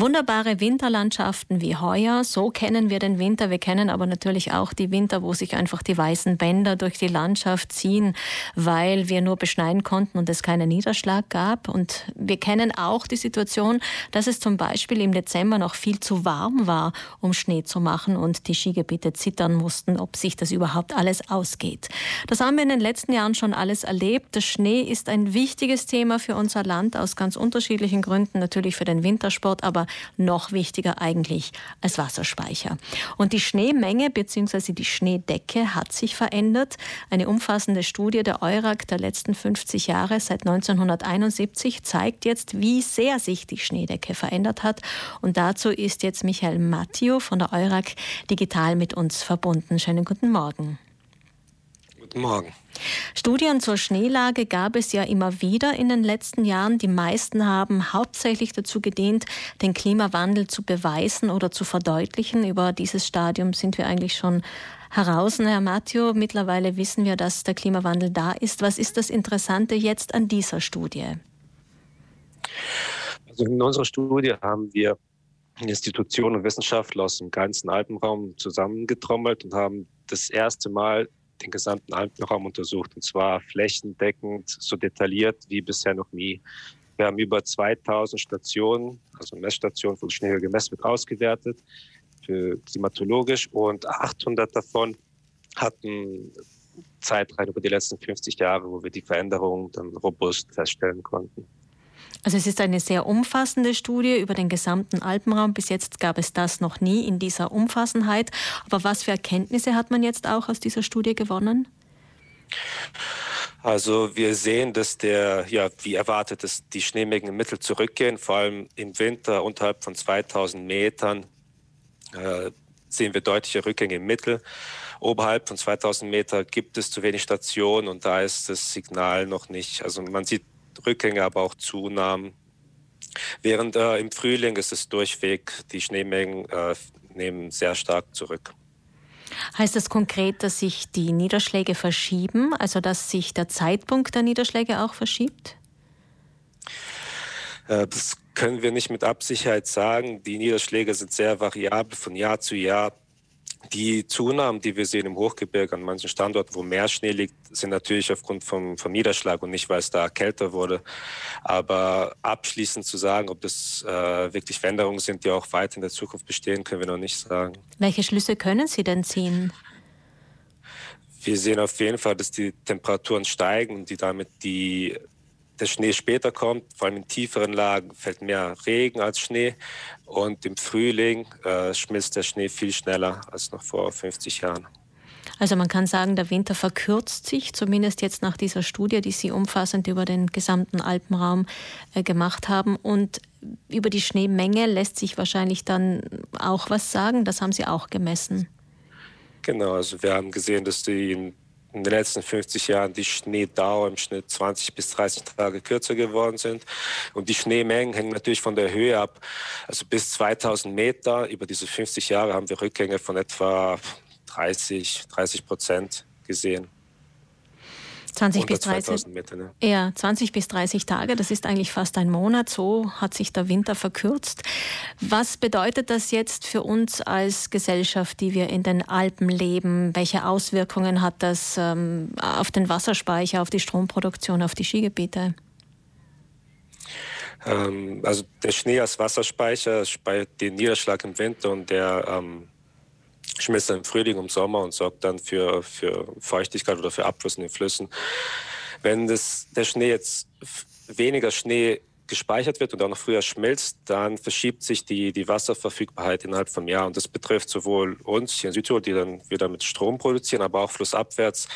Wunderbare Winterlandschaften wie heuer, so kennen wir den Winter. Wir kennen aber natürlich auch die Winter, wo sich einfach die weißen Bänder durch die Landschaft ziehen, weil wir nur beschneien konnten und es keinen Niederschlag gab. Und wir kennen auch die Situation, dass es zum Beispiel im Dezember noch viel zu warm war, um Schnee zu machen und die Skigebiete zittern mussten, ob sich das überhaupt alles ausgeht. Das haben wir in den letzten Jahren schon alles erlebt. Der Schnee ist ein wichtiges Thema für unser Land aus ganz unterschiedlichen Gründen, natürlich für den Wintersport, aber noch wichtiger eigentlich als Wasserspeicher. Und die Schneemenge bzw. die Schneedecke hat sich verändert. Eine umfassende Studie der EURAG der letzten 50 Jahre seit 1971 zeigt jetzt, wie sehr sich die Schneedecke verändert hat. Und dazu ist jetzt Michael Mattio von der EURAG digital mit uns verbunden. Schönen guten Morgen. Guten Morgen. Studien zur Schneelage gab es ja immer wieder in den letzten Jahren. Die meisten haben hauptsächlich dazu gedient, den Klimawandel zu beweisen oder zu verdeutlichen. Über dieses Stadium sind wir eigentlich schon heraus. Herr Matteo, mittlerweile wissen wir, dass der Klimawandel da ist. Was ist das Interessante jetzt an dieser Studie? Also in unserer Studie haben wir Institutionen und Wissenschaftler aus dem ganzen Alpenraum zusammengetrommelt und haben das erste Mal den gesamten Alpenraum untersucht und zwar flächendeckend, so detailliert wie bisher noch nie. Wir haben über 2000 Stationen, also Messstationen von Schneehöhe gemessen, mit ausgewertet, für klimatologisch und 800 davon hatten Zeitreihen über die letzten 50 Jahre, wo wir die Veränderungen dann robust feststellen konnten. Also es ist eine sehr umfassende Studie über den gesamten Alpenraum. Bis jetzt gab es das noch nie in dieser Umfassenheit. Aber was für Erkenntnisse hat man jetzt auch aus dieser Studie gewonnen? Also wir sehen, dass der, ja, wie erwartet, dass die Schneemengen im Mittel zurückgehen, vor allem im Winter unterhalb von 2000 Metern äh, sehen wir deutliche Rückgänge im Mittel. Oberhalb von 2000 Meter gibt es zu wenig Stationen und da ist das Signal noch nicht. Also man sieht Rückgänge, aber auch Zunahmen. Während äh, im Frühling ist es durchweg, die Schneemengen äh, nehmen sehr stark zurück. Heißt das konkret, dass sich die Niederschläge verschieben, also dass sich der Zeitpunkt der Niederschläge auch verschiebt? Äh, das können wir nicht mit Absicherheit sagen. Die Niederschläge sind sehr variabel von Jahr zu Jahr. Die Zunahmen, die wir sehen im Hochgebirge an manchen Standorten, wo mehr Schnee liegt, sind natürlich aufgrund vom, vom Niederschlag und nicht, weil es da kälter wurde. Aber abschließend zu sagen, ob das äh, wirklich Veränderungen sind, die auch weit in der Zukunft bestehen, können wir noch nicht sagen. Welche Schlüsse können Sie denn ziehen? Wir sehen auf jeden Fall, dass die Temperaturen steigen und die damit die der Schnee später kommt, vor allem in tieferen Lagen fällt mehr Regen als Schnee und im Frühling äh, schmilzt der Schnee viel schneller als noch vor 50 Jahren. Also man kann sagen, der Winter verkürzt sich, zumindest jetzt nach dieser Studie, die Sie umfassend über den gesamten Alpenraum äh, gemacht haben. Und über die Schneemenge lässt sich wahrscheinlich dann auch was sagen. Das haben Sie auch gemessen. Genau, also wir haben gesehen, dass die in in den letzten 50 Jahren die Schneedauer im Schnitt 20 bis 30 Tage kürzer geworden sind. Und die Schneemengen hängen natürlich von der Höhe ab. Also bis 2000 Meter über diese 50 Jahre haben wir Rückgänge von etwa 30, 30 Prozent gesehen. 20 bis 30 Meter, ne? Ja, 20 bis 30 Tage, das ist eigentlich fast ein Monat. So hat sich der Winter verkürzt. Was bedeutet das jetzt für uns als Gesellschaft, die wir in den Alpen leben? Welche Auswirkungen hat das ähm, auf den Wasserspeicher, auf die Stromproduktion, auf die Skigebiete? Ähm, also der Schnee als Wasserspeicher speichert den Niederschlag im Winter und der ähm, schmilzt dann im Frühling und Sommer und sorgt dann für, für Feuchtigkeit oder für Abfluss in den Flüssen. Wenn das, der Schnee jetzt weniger Schnee gespeichert wird und auch noch früher schmilzt, dann verschiebt sich die, die Wasserverfügbarkeit innerhalb vom Jahr. Und das betrifft sowohl uns hier in Südtirol, die dann wieder mit Strom produzieren, aber auch flussabwärts.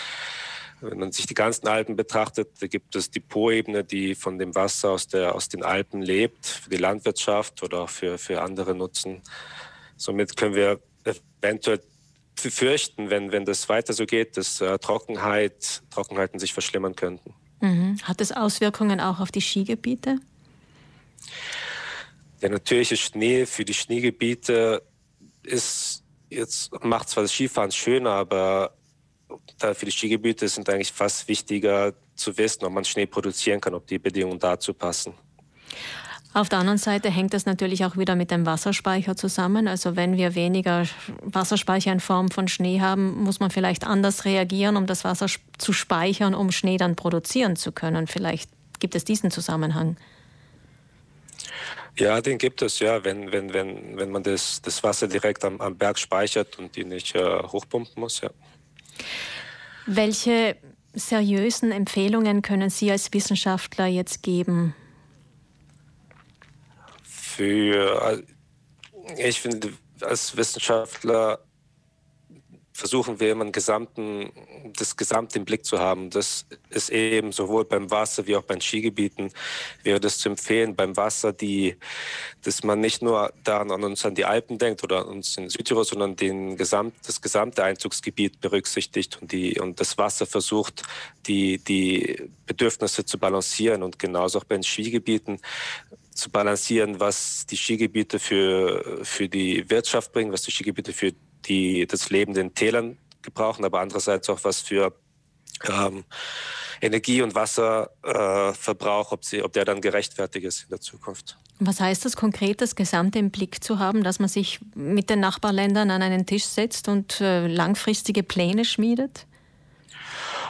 Wenn man sich die ganzen Alpen betrachtet, da gibt es die Po-Ebene, die von dem Wasser aus, der, aus den Alpen lebt, für die Landwirtschaft oder auch für, für andere Nutzen. Somit können wir eventuell fürchten, wenn, wenn das weiter so geht, dass äh, Trockenheit, Trockenheiten sich verschlimmern könnten. Mhm. Hat das Auswirkungen auch auf die Skigebiete? Der natürliche Schnee für die Schneegebiete ist jetzt macht zwar das Skifahren schöner, aber für die Skigebiete sind eigentlich fast wichtiger zu wissen, ob man Schnee produzieren kann, ob die Bedingungen dazu passen. Auf der anderen Seite hängt das natürlich auch wieder mit dem Wasserspeicher zusammen. Also wenn wir weniger Wasserspeicher in Form von Schnee haben, muss man vielleicht anders reagieren, um das Wasser zu speichern, um Schnee dann produzieren zu können. Vielleicht gibt es diesen Zusammenhang. Ja, den gibt es, ja, wenn, wenn, wenn, wenn man das, das Wasser direkt am, am Berg speichert und die nicht äh, hochpumpen muss, ja. Welche seriösen Empfehlungen können Sie als Wissenschaftler jetzt geben? Für, äh, ich finde, als Wissenschaftler versuchen wir immer einen gesamten, das Gesamte im Blick zu haben. Das ist eben sowohl beim Wasser wie auch bei Skigebieten wäre das zu empfehlen. Beim Wasser, die, dass man nicht nur da an uns an die Alpen denkt oder an uns in Südtirol, sondern den Gesamt, das gesamte Einzugsgebiet berücksichtigt und, die, und das Wasser versucht, die, die Bedürfnisse zu balancieren. Und genauso auch bei den Skigebieten zu balancieren, was die Skigebiete für, für die Wirtschaft bringen, was die Skigebiete für die das Leben in Tälern gebrauchen, aber andererseits auch was für ähm, Energie- und Wasserverbrauch, äh, ob, ob der dann gerechtfertigt ist in der Zukunft. Was heißt das konkret, das Gesamte im Blick zu haben, dass man sich mit den Nachbarländern an einen Tisch setzt und äh, langfristige Pläne schmiedet?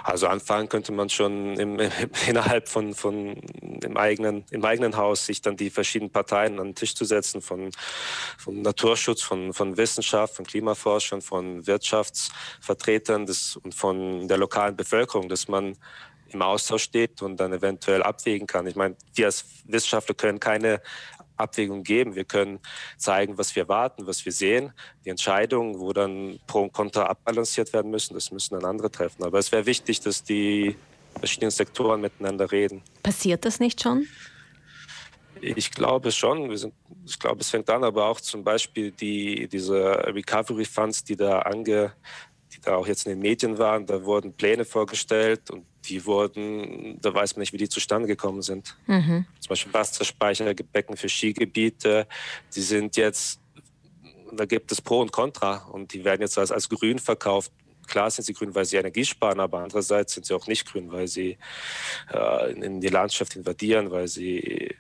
Also anfangen könnte man schon im, innerhalb von, von im, eigenen, im eigenen Haus, sich dann die verschiedenen Parteien an den Tisch zu setzen, von, von Naturschutz, von, von Wissenschaft, von Klimaforschern, von Wirtschaftsvertretern des, und von der lokalen Bevölkerung, dass man im Austausch steht und dann eventuell abwägen kann. Ich meine, wir als Wissenschaftler können keine Abwägung geben. Wir können zeigen, was wir warten, was wir sehen. Die Entscheidungen, wo dann Pro und Contra abbalanciert werden müssen, das müssen dann andere treffen. Aber es wäre wichtig, dass die verschiedenen Sektoren miteinander reden. Passiert das nicht schon? Ich glaube schon. Sind, ich glaube, es fängt an, aber auch zum Beispiel die, diese Recovery Funds, die da ange, die da auch jetzt in den Medien waren, da wurden Pläne vorgestellt und die wurden, da weiß man nicht, wie die zustande gekommen sind. Mhm. Zum Beispiel Wasserspeicherbecken für Skigebiete, die sind jetzt, da gibt es Pro und Contra und die werden jetzt als, als grün verkauft. Klar sind sie grün, weil sie Energie sparen, aber andererseits sind sie auch nicht grün, weil sie äh, in die Landschaft invadieren, weil sie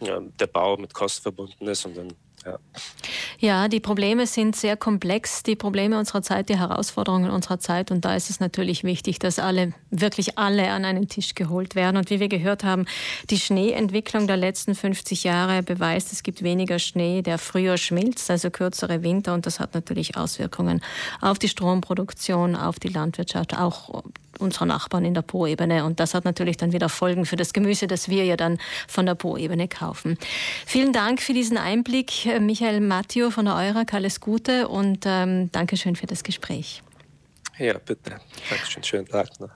ja, der Bau mit Kosten verbunden ist und dann ja. ja, die Probleme sind sehr komplex, die Probleme unserer Zeit, die Herausforderungen unserer Zeit. Und da ist es natürlich wichtig, dass alle, wirklich alle an einen Tisch geholt werden. Und wie wir gehört haben, die Schneeentwicklung der letzten 50 Jahre beweist, es gibt weniger Schnee, der früher schmilzt, also kürzere Winter. Und das hat natürlich Auswirkungen auf die Stromproduktion, auf die Landwirtschaft, auch unserer Nachbarn in der Po-Ebene. Und das hat natürlich dann wieder Folgen für das Gemüse, das wir ja dann von der Po-Ebene kaufen. Vielen Dank für diesen Einblick, äh, Michael Matteo von der EURAG. Alles Gute und ähm, Dankeschön für das Gespräch. Ja, bitte. Dankeschön. Schönen Tag noch.